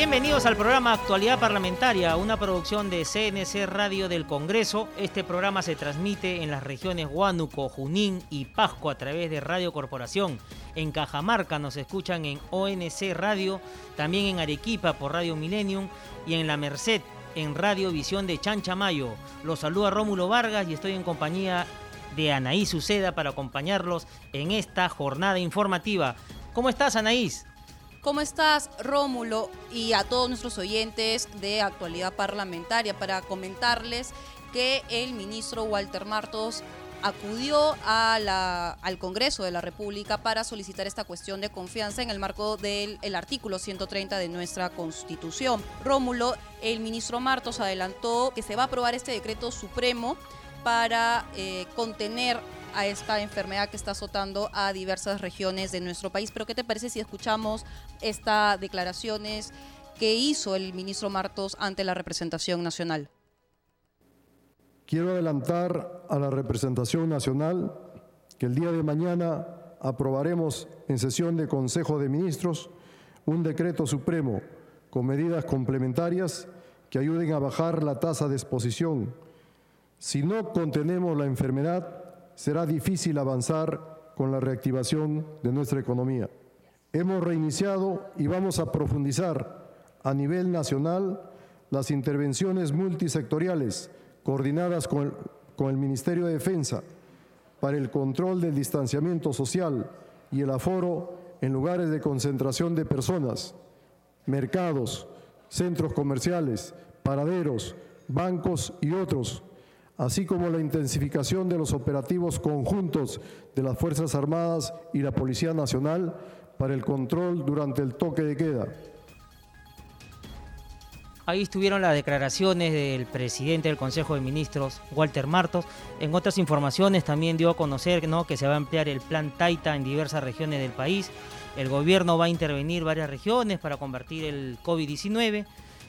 Bienvenidos al programa Actualidad Parlamentaria, una producción de CNC Radio del Congreso. Este programa se transmite en las regiones Huánuco, Junín y Pasco a través de Radio Corporación. En Cajamarca nos escuchan en ONC Radio, también en Arequipa por Radio Millennium y en La Merced en Radio Visión de Chanchamayo. Los saluda Rómulo Vargas y estoy en compañía de Anaís Suceda para acompañarlos en esta jornada informativa. ¿Cómo estás, Anaís? ¿Cómo estás, Rómulo? Y a todos nuestros oyentes de actualidad parlamentaria para comentarles que el ministro Walter Martos acudió al Congreso de la República para solicitar esta cuestión de confianza en el marco del artículo 130 de nuestra Constitución. Rómulo, el ministro Martos adelantó que se va a aprobar este decreto supremo para eh, contener a esta enfermedad que está azotando a diversas regiones de nuestro país. Pero ¿qué te parece si escuchamos estas declaraciones que hizo el ministro Martos ante la representación nacional? Quiero adelantar a la representación nacional que el día de mañana aprobaremos en sesión de Consejo de Ministros un decreto supremo con medidas complementarias que ayuden a bajar la tasa de exposición. Si no contenemos la enfermedad, será difícil avanzar con la reactivación de nuestra economía. Hemos reiniciado y vamos a profundizar a nivel nacional las intervenciones multisectoriales coordinadas con el, Ministerio de Defensa para el control del distanciamiento social y el aforo en lugares de concentración de personas, mercados, centros comerciales, paraderos, bancos y otros así como la intensificación de los operativos conjuntos de las Fuerzas Armadas y la Policía Nacional para el control durante el toque de queda. Ahí estuvieron las declaraciones del presidente del Consejo de Ministros, Walter Martos. En otras informaciones también dio a conocer ¿no? que se va a ampliar el plan Taita en diversas regiones del país. El gobierno va a intervenir varias regiones para combatir el COVID-19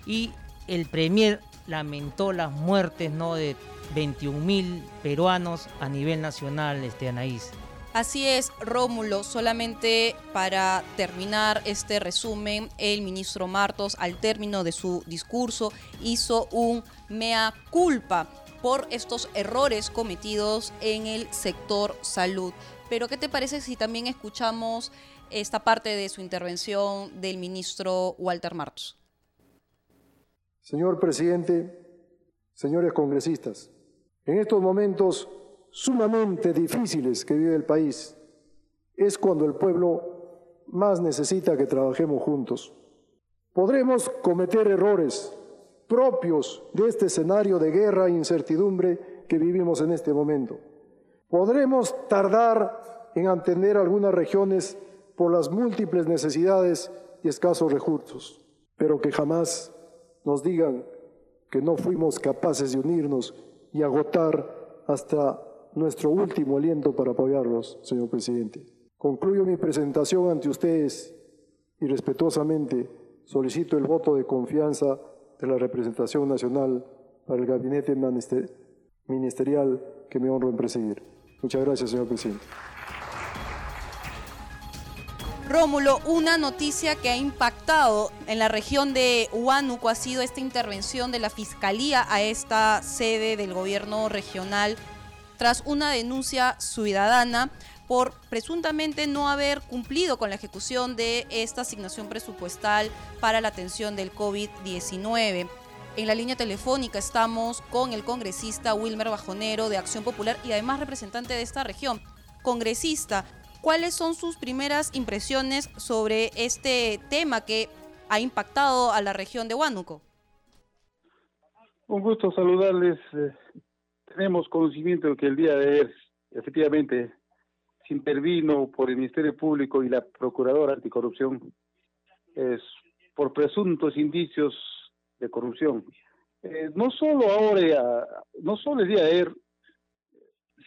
y el Premier lamentó las muertes ¿no? de 21.000 peruanos a nivel nacional, este, Anaís. Así es, Rómulo. Solamente para terminar este resumen, el ministro Martos, al término de su discurso, hizo un mea culpa por estos errores cometidos en el sector salud. Pero, ¿qué te parece si también escuchamos esta parte de su intervención del ministro Walter Martos? Señor presidente, señores congresistas, en estos momentos sumamente difíciles que vive el país, es cuando el pueblo más necesita que trabajemos juntos. Podremos cometer errores propios de este escenario de guerra e incertidumbre que vivimos en este momento. Podremos tardar en atender algunas regiones por las múltiples necesidades y escasos recursos, pero que jamás nos digan que no fuimos capaces de unirnos y agotar hasta nuestro último aliento para apoyarlos, señor presidente. Concluyo mi presentación ante ustedes y respetuosamente solicito el voto de confianza de la representación nacional para el gabinete ministerial que me honro en presidir. Muchas gracias, señor presidente. Rómulo, una noticia que ha impactado en la región de Huánuco ha sido esta intervención de la Fiscalía a esta sede del gobierno regional tras una denuncia ciudadana por presuntamente no haber cumplido con la ejecución de esta asignación presupuestal para la atención del COVID-19. En la línea telefónica estamos con el congresista Wilmer Bajonero de Acción Popular y además representante de esta región. Congresista, ¿Cuáles son sus primeras impresiones sobre este tema que ha impactado a la región de Huánuco? Un gusto saludarles. Eh, tenemos conocimiento de que el día de ayer efectivamente se intervino por el Ministerio Público y la Procuradora Anticorrupción es por presuntos indicios de corrupción. Eh, no solo ahora, no solo el día de ayer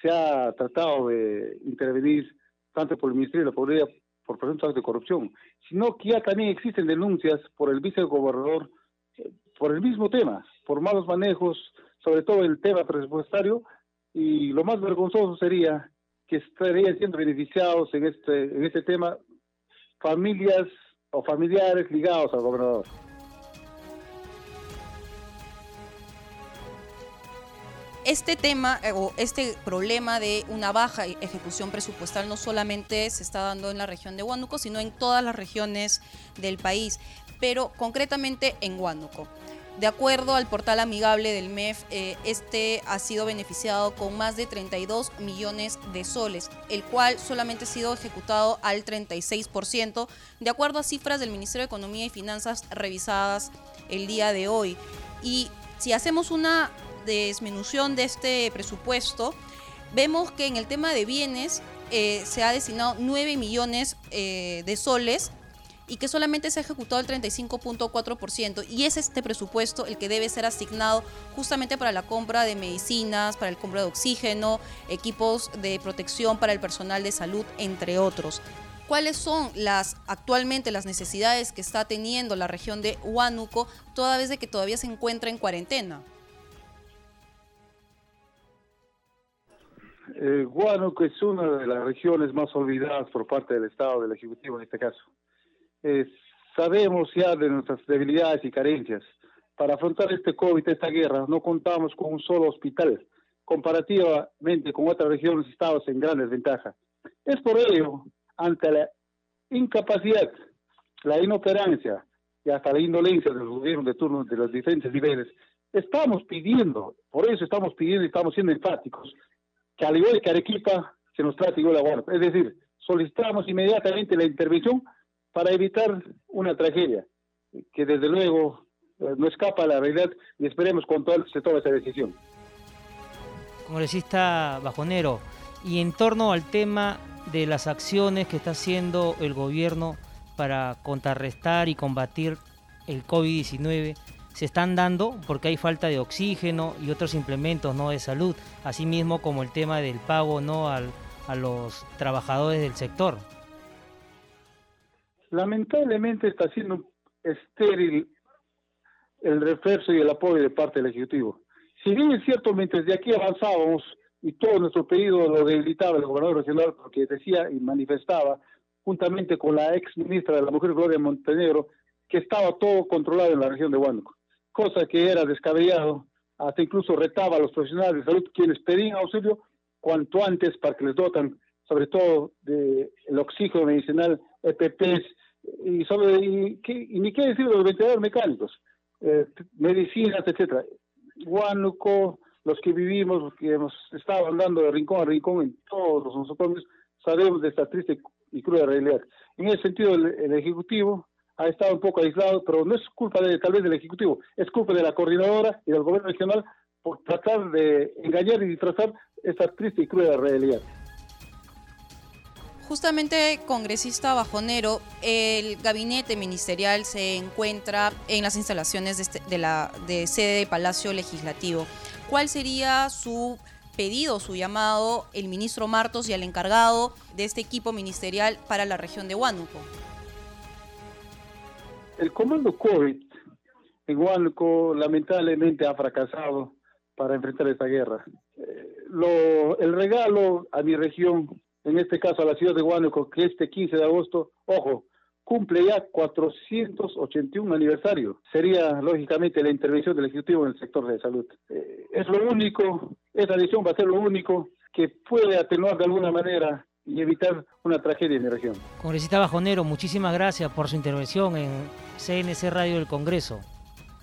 se ha tratado de intervenir tanto por el Ministerio de la Pobreza por presuntos de corrupción, sino que ya también existen denuncias por el vicegobernador eh, por el mismo tema, por malos manejos, sobre todo el tema presupuestario, y lo más vergonzoso sería que estarían siendo beneficiados en este, en este tema familias o familiares ligados al gobernador. Este tema eh, o este problema de una baja ejecución presupuestal no solamente se está dando en la región de Huánuco, sino en todas las regiones del país, pero concretamente en Huánuco. De acuerdo al portal amigable del MEF, eh, este ha sido beneficiado con más de 32 millones de soles, el cual solamente ha sido ejecutado al 36%, de acuerdo a cifras del Ministerio de Economía y Finanzas revisadas el día de hoy. Y si hacemos una desmenución de este presupuesto, vemos que en el tema de bienes eh, se ha destinado 9 millones eh, de soles y que solamente se ha ejecutado el 35.4% y es este presupuesto el que debe ser asignado justamente para la compra de medicinas, para el compra de oxígeno, equipos de protección para el personal de salud, entre otros. ¿Cuáles son las actualmente las necesidades que está teniendo la región de Huánuco toda vez de que todavía se encuentra en cuarentena? Eh, es una de las regiones más olvidadas por parte del Estado, del Ejecutivo en este caso eh, sabemos ya de nuestras debilidades y carencias. Para afrontar este COVID, esta guerra, no contamos con un solo hospital. Comparativamente con otras regiones, estamos en gran desventaja. Es por ello, ante la incapacidad, la inoperancia y hasta la indolencia de los gobiernos de turno de los diferentes niveles, estamos pidiendo, por eso estamos pidiendo y estamos siendo enfáticos, que al igual que Arequipa se nos trate igual a bueno. Es decir, solicitamos inmediatamente la intervención para evitar una tragedia que desde luego eh, no escapa a la realidad y esperemos con todo se tome esa decisión. Congresista Bajonero, y en torno al tema de las acciones que está haciendo el gobierno para contrarrestar y combatir el COVID-19, se están dando porque hay falta de oxígeno y otros implementos no de salud, asimismo como el tema del pago no al, a los trabajadores del sector. Lamentablemente está siendo estéril el refuerzo y el apoyo de parte del Ejecutivo. Si bien es cierto, mientras de aquí avanzábamos y todo nuestro pedido lo debilitaba el gobernador regional porque decía y manifestaba, juntamente con la ex ministra de la Mujer Gloria Montenegro, que estaba todo controlado en la región de Huánuco, cosa que era descabellado, hasta incluso retaba a los profesionales de salud quienes pedían auxilio cuanto antes para que les dotan, sobre todo, del oxígeno medicinal, EPPs, y sobre y, ni qué decir de los ventiladores mecánicos, eh, medicinas, etcétera. Huánuco, los que vivimos, los que hemos estado andando de rincón a rincón en todos los nosocomios, sabemos de esta triste y cruda realidad. En ese sentido, el, Ejecutivo ha estado un poco aislado, pero no es culpa de, tal vez del Ejecutivo, es culpa de la coordinadora y del gobierno regional por tratar de engañar y disfrazar esta triste y cruda realidad. Justamente, congresista Bajonero, el gabinete ministerial se encuentra en las instalaciones de, este, la de sede de Palacio Legislativo. ¿Cuál sería su pedido, su llamado, el ministro Martos y al encargado de este equipo ministerial para la región de Huánuco? El comando COVID en Huánuco lamentablemente ha fracasado para enfrentar esta guerra. Eh, lo, el regalo a mi región en este caso a la ciudad de Huánuco, que este 15 de agosto, ojo, cumple ya 481 aniversario. Sería, lógicamente, la intervención del Ejecutivo en el sector de salud. Eh, es lo único, esta decisión va a ser lo único que puede atenuar de alguna manera y evitar una tragedia en la región. Congresista Bajonero, muchísimas gracias por su intervención en CNC Radio del Congreso.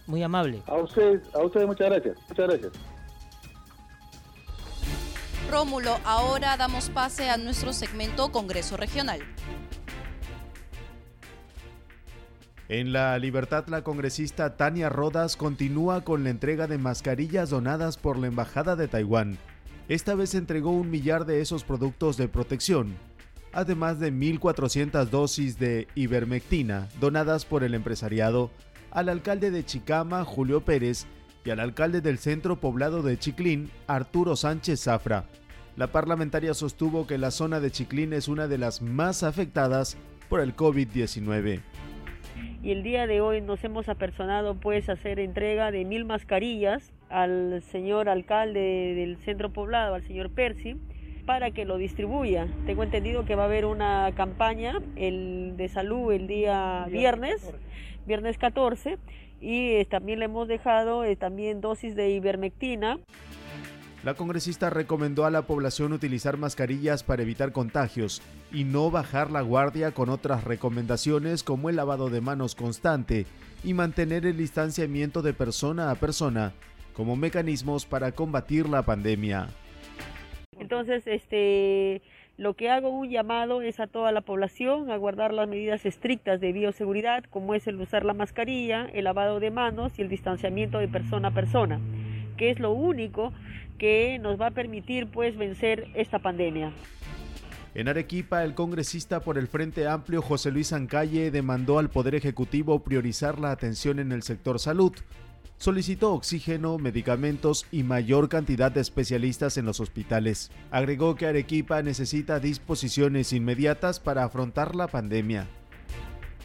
Muy amable. A usted, a ustedes muchas gracias. Muchas gracias. Rómulo, ahora damos pase a nuestro segmento Congreso Regional. En la Libertad, la congresista Tania Rodas continúa con la entrega de mascarillas donadas por la Embajada de Taiwán. Esta vez entregó un millar de esos productos de protección, además de 1.400 dosis de ivermectina donadas por el empresariado al alcalde de Chicama, Julio Pérez, y al alcalde del centro poblado de Chiclín, Arturo Sánchez Zafra. La parlamentaria sostuvo que la zona de Chiclín es una de las más afectadas por el COVID-19 y el día de hoy nos hemos apersonado pues a hacer entrega de mil mascarillas al señor alcalde del centro poblado, al señor Percy, para que lo distribuya. Tengo entendido que va a haber una campaña el de salud el día viernes, viernes 14, y eh, también le hemos dejado eh, también dosis de ivermectina. La congresista recomendó a la población utilizar mascarillas para evitar contagios y no bajar la guardia con otras recomendaciones como el lavado de manos constante y mantener el distanciamiento de persona a persona como mecanismos para combatir la pandemia. Entonces, este, lo que hago un llamado es a toda la población a guardar las medidas estrictas de bioseguridad, como es el usar la mascarilla, el lavado de manos y el distanciamiento de persona a persona, que es lo único que nos va a permitir pues vencer esta pandemia. En Arequipa, el congresista por el Frente Amplio José Luis Ancalle demandó al Poder Ejecutivo priorizar la atención en el sector salud. Solicitó oxígeno, medicamentos y mayor cantidad de especialistas en los hospitales. Agregó que Arequipa necesita disposiciones inmediatas para afrontar la pandemia.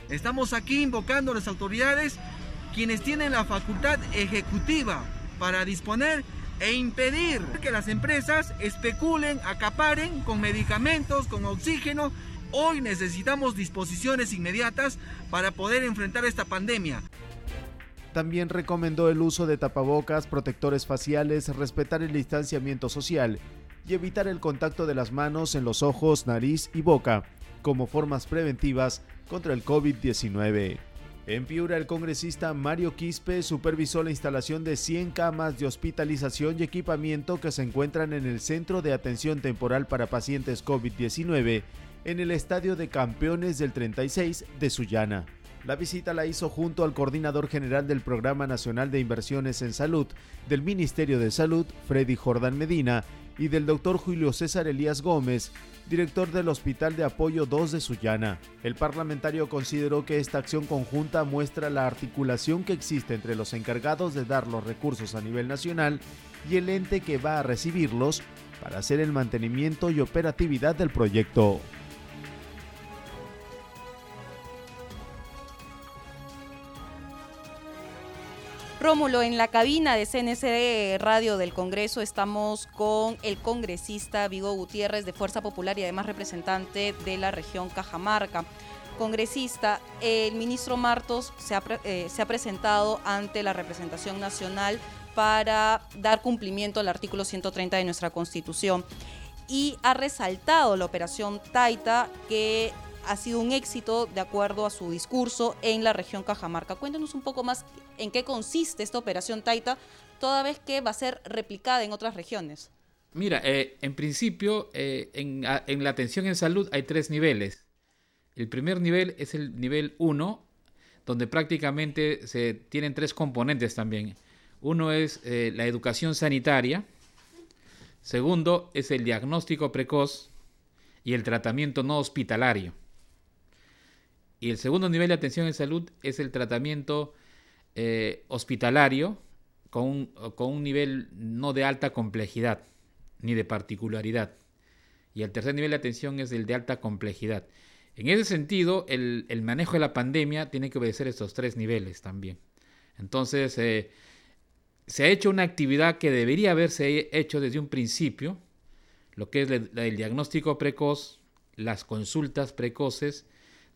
Estamos aquí invocando a las autoridades quienes tienen la facultad ejecutiva para disponer e impedir que las empresas especulen, acaparen con medicamentos, con oxígeno. Hoy necesitamos disposiciones inmediatas para poder enfrentar esta pandemia. También recomendó el uso de tapabocas, protectores faciales, respetar el distanciamiento social y evitar el contacto de las manos en los ojos, nariz y boca como formas preventivas contra el COVID-19. En Piura, el congresista Mario Quispe supervisó la instalación de 100 camas de hospitalización y equipamiento que se encuentran en el Centro de Atención Temporal para Pacientes COVID-19 en el Estadio de Campeones del 36 de Sullana. La visita la hizo junto al coordinador general del Programa Nacional de Inversiones en Salud del Ministerio de Salud, Freddy Jordán Medina, y del doctor Julio César Elías Gómez, director del Hospital de Apoyo 2 de Sullana. El parlamentario consideró que esta acción conjunta muestra la articulación que existe entre los encargados de dar los recursos a nivel nacional y el ente que va a recibirlos para hacer el mantenimiento y operatividad del proyecto. Rómulo, en la cabina de CNC Radio del Congreso estamos con el congresista Vigo Gutiérrez de Fuerza Popular y además representante de la región Cajamarca. Congresista, el ministro Martos se ha, eh, se ha presentado ante la representación nacional para dar cumplimiento al artículo 130 de nuestra Constitución y ha resaltado la operación Taita que ha sido un éxito de acuerdo a su discurso en la región Cajamarca. Cuéntanos un poco más en qué consiste esta operación Taita, toda vez que va a ser replicada en otras regiones. Mira, eh, en principio, eh, en, la atención en salud hay tres niveles. El primer nivel es el nivel 1, donde prácticamente se tienen tres componentes también. Uno es eh, la educación sanitaria, segundo es el diagnóstico precoz y el tratamiento no hospitalario. Y el segundo nivel de atención en salud es el tratamiento eh, hospitalario con un, con un nivel no de alta complejidad ni de particularidad. Y el tercer nivel de atención es el de alta complejidad. En ese sentido, el, el manejo de la pandemia tiene que obedecer estos tres niveles también. Entonces, eh, se ha hecho una actividad que debería haberse hecho desde un principio, lo que es el, el diagnóstico precoz, las consultas precoces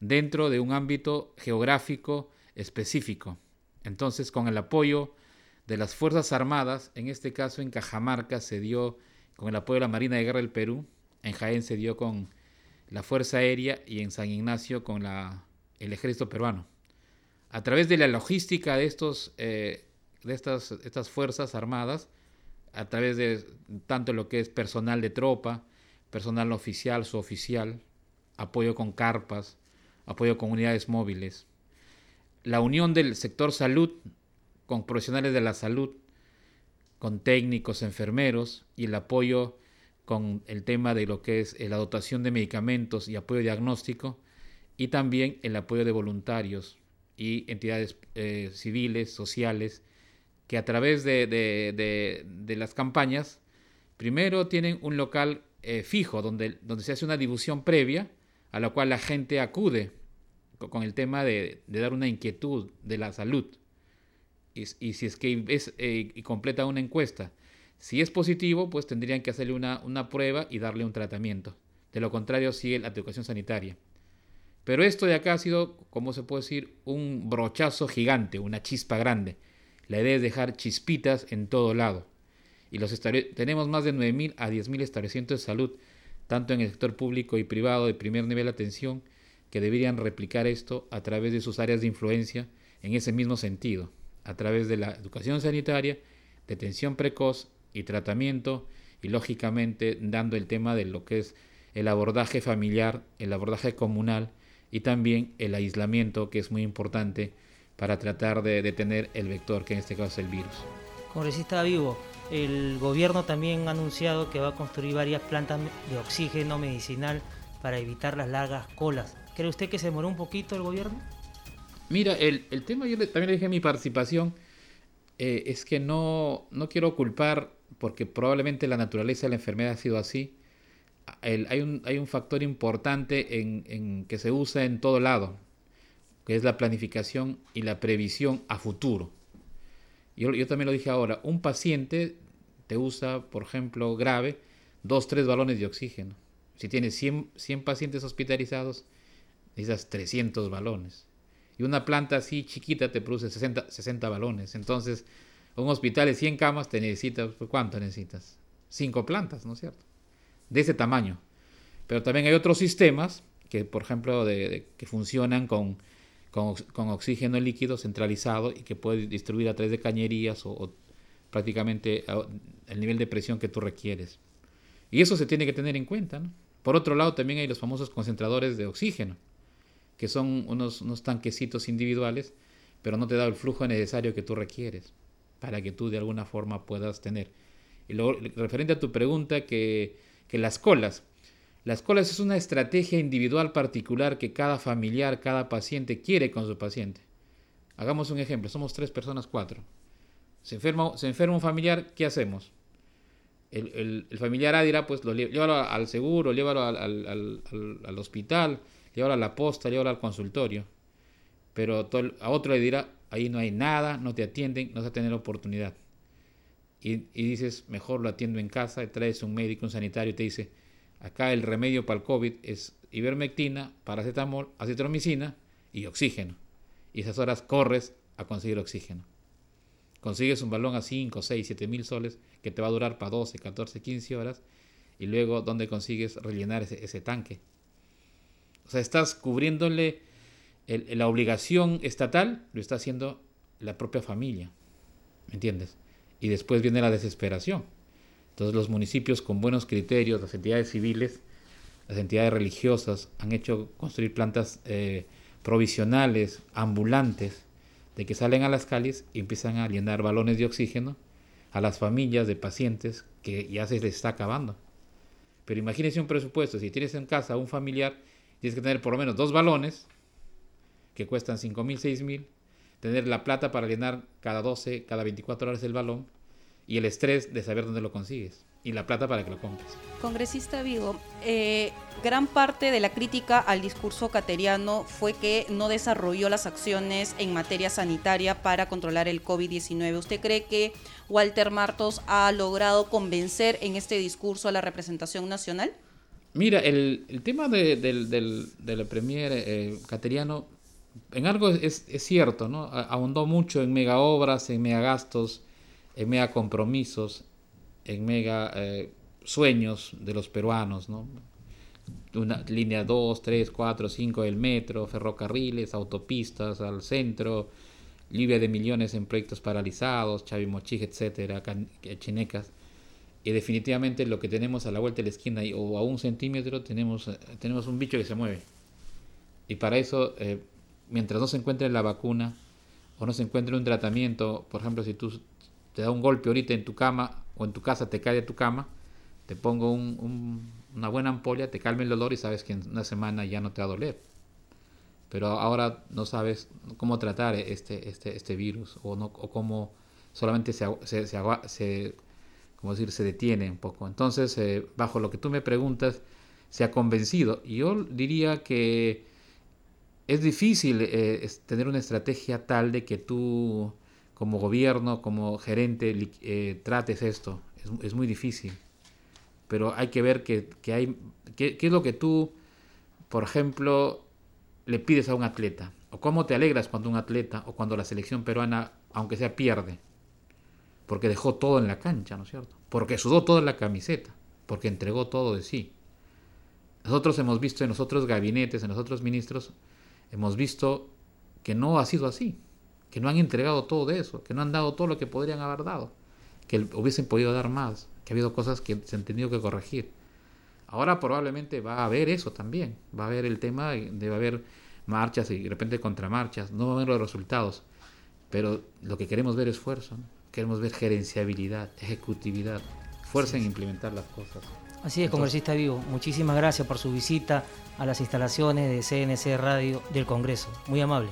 dentro de un ámbito geográfico específico. Entonces, con el apoyo de las Fuerzas Armadas, en este caso en Cajamarca se dio con el apoyo de la Marina de Guerra del Perú, en Jaén se dio con la Fuerza Aérea y en San Ignacio con la, el Ejército Peruano. A través de la logística de, estos, eh, de estas, estas Fuerzas Armadas, a través de tanto lo que es personal de tropa, personal oficial, suboficial, apoyo con carpas, apoyo a comunidades móviles, la unión del sector salud con profesionales de la salud, con técnicos, enfermeros y el apoyo con el tema de lo que es la dotación de medicamentos y apoyo diagnóstico y también el apoyo de voluntarios y entidades eh, civiles, sociales, que a través de, de, las campañas Primero tienen un local eh, fijo donde, donde se hace una difusión previa a la cual la gente acude con el tema de, dar una inquietud de la salud. Y, si es que eh, y completa una encuesta. Si es positivo, pues tendrían que hacerle una, una prueba y darle un tratamiento. De lo contrario, sigue la educación sanitaria. Pero esto de acá ha sido, como se puede decir, un brochazo gigante, una chispa grande. La idea es dejar chispitas en todo lado. Y los tenemos más de 9.000 a 10.000 establecimientos de salud, tanto en el sector público y privado de primer nivel de atención, que deberían replicar esto a través de sus áreas de influencia en ese mismo sentido, a través de la educación sanitaria, detención precoz y tratamiento, y lógicamente dando el tema de lo que es el abordaje familiar, el abordaje comunal y también el aislamiento, que es muy importante para tratar de detener el vector, que en este caso es el virus. Congresista Vivo, el gobierno también ha anunciado que va a construir varias plantas de oxígeno medicinal para evitar las largas colas. ¿Cree usted que se demoró un poquito el gobierno? Mira, el, tema, yo también le dije mi participación, eh, es que no, no quiero culpar, porque probablemente la naturaleza de la enfermedad ha sido así, hay, un, hay un factor importante en, que se usa en todo lado, que es la planificación y la previsión a futuro. Yo, yo también lo dije ahora, un paciente te usa, por ejemplo, grave, dos, tres balones de oxígeno. Si tienes 100, 100 pacientes hospitalizados, necesitas 300 balones. Y una planta así chiquita te produce 60, 60 balones. Entonces, un hospital de 100 camas te necesitas, ¿cuánto necesitas? Cinco plantas, ¿no es cierto? de ese tamaño. Pero también hay otros sistemas que, por ejemplo, de, que funcionan con, con, oxígeno líquido centralizado y que puedes distribuir a través de cañerías o, prácticamente el nivel de presión que tú requieres. Y eso se tiene que tener en cuenta. Por otro lado, también hay los famosos concentradores de oxígeno, que son unos, unos tanquecitos individuales, pero no te da el flujo necesario que tú requieres para que tú de alguna forma puedas tener. Y luego, referente a tu pregunta, que que las colas. Las colas es una estrategia individual particular que cada familiar, cada paciente quiere con su paciente. Hagamos un ejemplo, somos tres personas, cuatro. Se enferma, se enferma un familiar, ¿qué hacemos? El, familiar A dirá, pues lo, llévalo al seguro, llévalo al, al, hospital, llévalo a la posta, llévalo al consultorio. Pero a otro le dirá, ahí no hay nada, no te atienden, no vas a tener oportunidad y, dices, mejor lo atiendo en casa, traes un médico, un sanitario y te dice, acá el remedio para el COVID es ivermectina, paracetamol, acetromicina y oxígeno. Y esas horas corres a conseguir oxígeno. Consigues un balón a 5, 6, 7 mil soles que te va a durar para 12, 14, 15 horas y luego ¿dónde consigues rellenar ese, tanque? O sea, estás cubriéndole la obligación estatal, lo está haciendo la propia familia. ¿Me entiendes? y después viene la desesperación. Entonces los municipios con buenos criterios, las entidades civiles, las entidades religiosas han hecho construir plantas eh, provisionales, ambulantes, de que salen a las calles y empiezan a llenar balones de oxígeno a las familias de pacientes que ya se les está acabando. Pero imagínense un presupuesto, si tienes en casa un familiar, tienes que tener por lo menos dos balones que cuestan 5 mil, 6 mil, tener la plata para llenar cada 12, cada 24 horas el balón y el estrés de saber dónde lo consigues y la plata para que lo compres. Congresista Vigo, eh, gran parte de la crítica al discurso cateriano fue que no desarrolló las acciones en materia sanitaria para controlar el COVID-19. ¿Usted cree que Walter Martos ha logrado convencer en este discurso a la representación nacional? Mira, el, tema del, del, premier eh, cateriano en algo es, cierto, ¿no? Ahondó mucho en mega obras, en mega gastos, en mega compromisos, en mega eh, sueños de los peruanos, ¿no? Una línea 2, 3, 4, 5 del metro, ferrocarriles, autopistas al centro, lluvia de millones en proyectos paralizados, Chavimochig, etcétera, chinecas. Y definitivamente lo que tenemos a la vuelta de la esquina o a un centímetro tenemos, eh, tenemos un bicho que se mueve. Y para eso eh, mientras no se encuentre la vacuna o no se encuentre un tratamiento, por ejemplo, si tú te da un golpe ahorita en tu cama o en tu casa te cae de tu cama, te pongo una buena ampolla, te calma el dolor y sabes que en una semana ya no te va a doler. Pero ahora no sabes cómo tratar este, este, este virus o, no, o cómo solamente se, se, se, como decir, se detiene un poco. Entonces, eh, bajo lo que tú me preguntas, se ha convencido. Y yo diría que es difícil eh, tener una estrategia tal de que tú, como gobierno, como gerente, eh, trates esto. Es, muy difícil. Pero hay que ver que, hay, qué es lo que tú, por ejemplo, le pides a un atleta. O cómo te alegras cuando un atleta o cuando la selección peruana, aunque sea, pierde porque dejó todo en la cancha, ¿no es cierto? Porque sudó todo en la camiseta, porque entregó todo de sí. Nosotros hemos visto en los otros gabinetes, en los otros ministros, hemos visto que no ha sido así, que no han entregado todo de eso, que no han dado todo lo que podrían haber dado, que hubiesen podido dar más, que ha habido cosas que se han tenido que corregir. Ahora probablemente va a haber eso también, va a haber el tema, de haber marchas y de repente contramarchas, no va a haber los resultados, pero lo que queremos ver es esfuerzo. ¿no? Queremos ver gerenciabilidad, ejecutividad, fuerza en implementar las cosas. Así es, congresista Vivo. Muchísimas gracias por su visita a las instalaciones de CNC Radio del Congreso. Muy amable.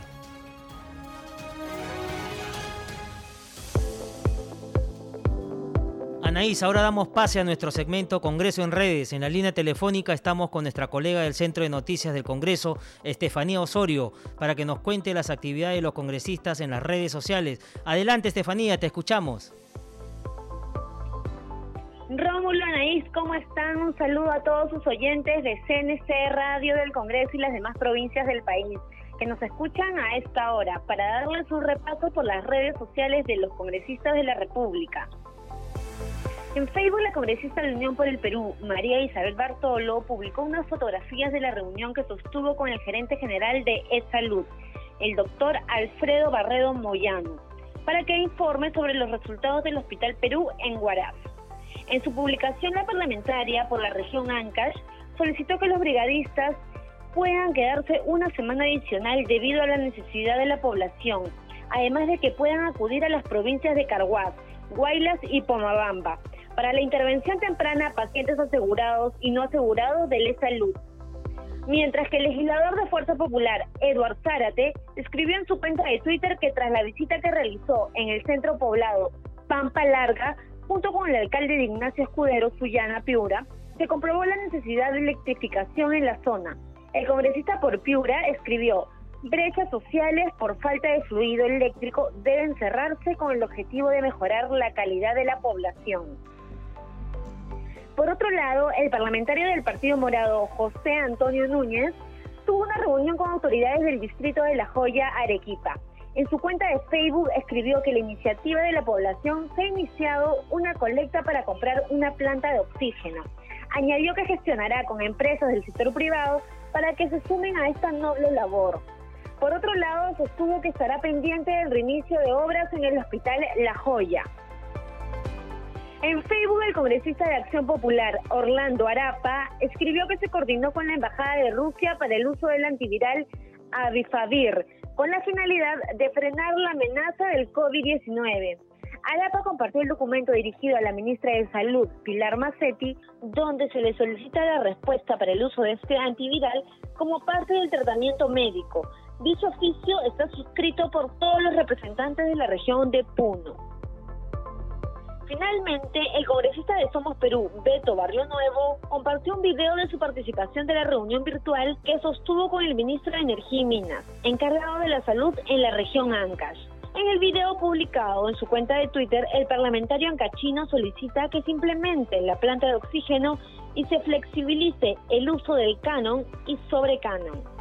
Anaís, ahora damos pase a nuestro segmento Congreso en Redes. En la línea telefónica estamos con nuestra colega del Centro de Noticias del Congreso, Estefanía Osorio, para que nos cuente las actividades de los congresistas en las redes sociales. Adelante, Estefanía, te escuchamos. Rómulo, Anaís, ¿cómo están? Un saludo a todos sus oyentes de CNC Radio del Congreso y las demás provincias del país que nos escuchan a esta hora para darles un repaso por las redes sociales de los congresistas de la República. En Facebook, la congresista de la Unión por el Perú, María Isabel Bartolo, publicó unas fotografías de la reunión que sostuvo con el gerente general de EdSalud, el doctor Alfredo Barredo Moyano, para que informe sobre los resultados del Hospital Perú en Huaraz. En su publicación, la parlamentaria por la región Ancash solicitó que los brigadistas puedan quedarse una semana adicional debido a la necesidad de la población, además de que puedan acudir a las provincias de Carhuaz, Guaylas y Pomabamba para la intervención temprana a pacientes asegurados y no asegurados de la salud. Mientras que el legislador de Fuerza Popular, Eduard Zárate, escribió en su cuenta de Twitter que tras la visita que realizó en el centro poblado Pampa Larga, junto con el alcalde de Ignacio Escudero, Suyana Piura, se comprobó la necesidad de electrificación en la zona. El congresista por Piura escribió, brechas sociales por falta de fluido eléctrico deben cerrarse con el objetivo de mejorar la calidad de la población. Por otro lado, el parlamentario del Partido Morado, José Antonio Núñez, tuvo una reunión con autoridades del distrito de La Joya, Arequipa. En su cuenta de Facebook escribió que la iniciativa de la población se ha iniciado una colecta para comprar una planta de oxígeno. Añadió que gestionará con empresas del sector privado para que se sumen a esta noble labor. Por otro lado, sostuvo que estará pendiente del reinicio de obras en el Hospital La Joya. En Facebook, el congresista de Acción Popular, Orlando Arapa, escribió que se coordinó con la Embajada de Rusia para el uso del antiviral Avifavir, con la finalidad de frenar la amenaza del COVID-19. Arapa compartió el documento dirigido a la ministra de Salud, Pilar Macetti, donde se le solicita la respuesta para el uso de este antiviral como parte del tratamiento médico. Dicho oficio está suscrito por todos los representantes de la región de Puno. Finalmente, el congresista de Somos Perú, Beto Barrio Nuevo, compartió un video de su participación de la reunión virtual que sostuvo con el ministro de Energía y Minas, encargado de la salud en la región Ancash. En el video publicado en su cuenta de Twitter, el parlamentario ancachino solicita que se implemente la planta de oxígeno y se flexibilice el uso del canon y sobre canon.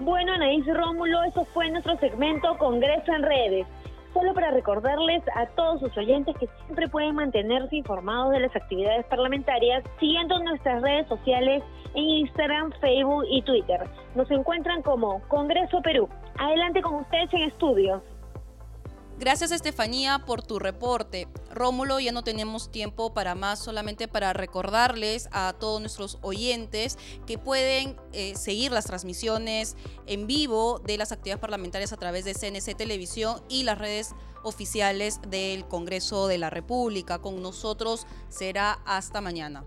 Bueno, Anaís Rómulo, eso fue nuestro segmento Congreso en Redes solo para recordarles a todos sus oyentes que siempre pueden mantenerse informados de las actividades parlamentarias siguiendo nuestras redes sociales en Instagram, Facebook y Twitter. Nos encuentran como Congreso Perú. Adelante con ustedes en estudios. Gracias Estefanía por tu reporte. Rómulo, ya no tenemos tiempo para más, solamente para recordarles a todos nuestros oyentes que pueden eh, seguir las transmisiones en vivo de las actividades parlamentarias a través de CNC Televisión y las redes oficiales del Congreso de la República. Con nosotros será hasta mañana.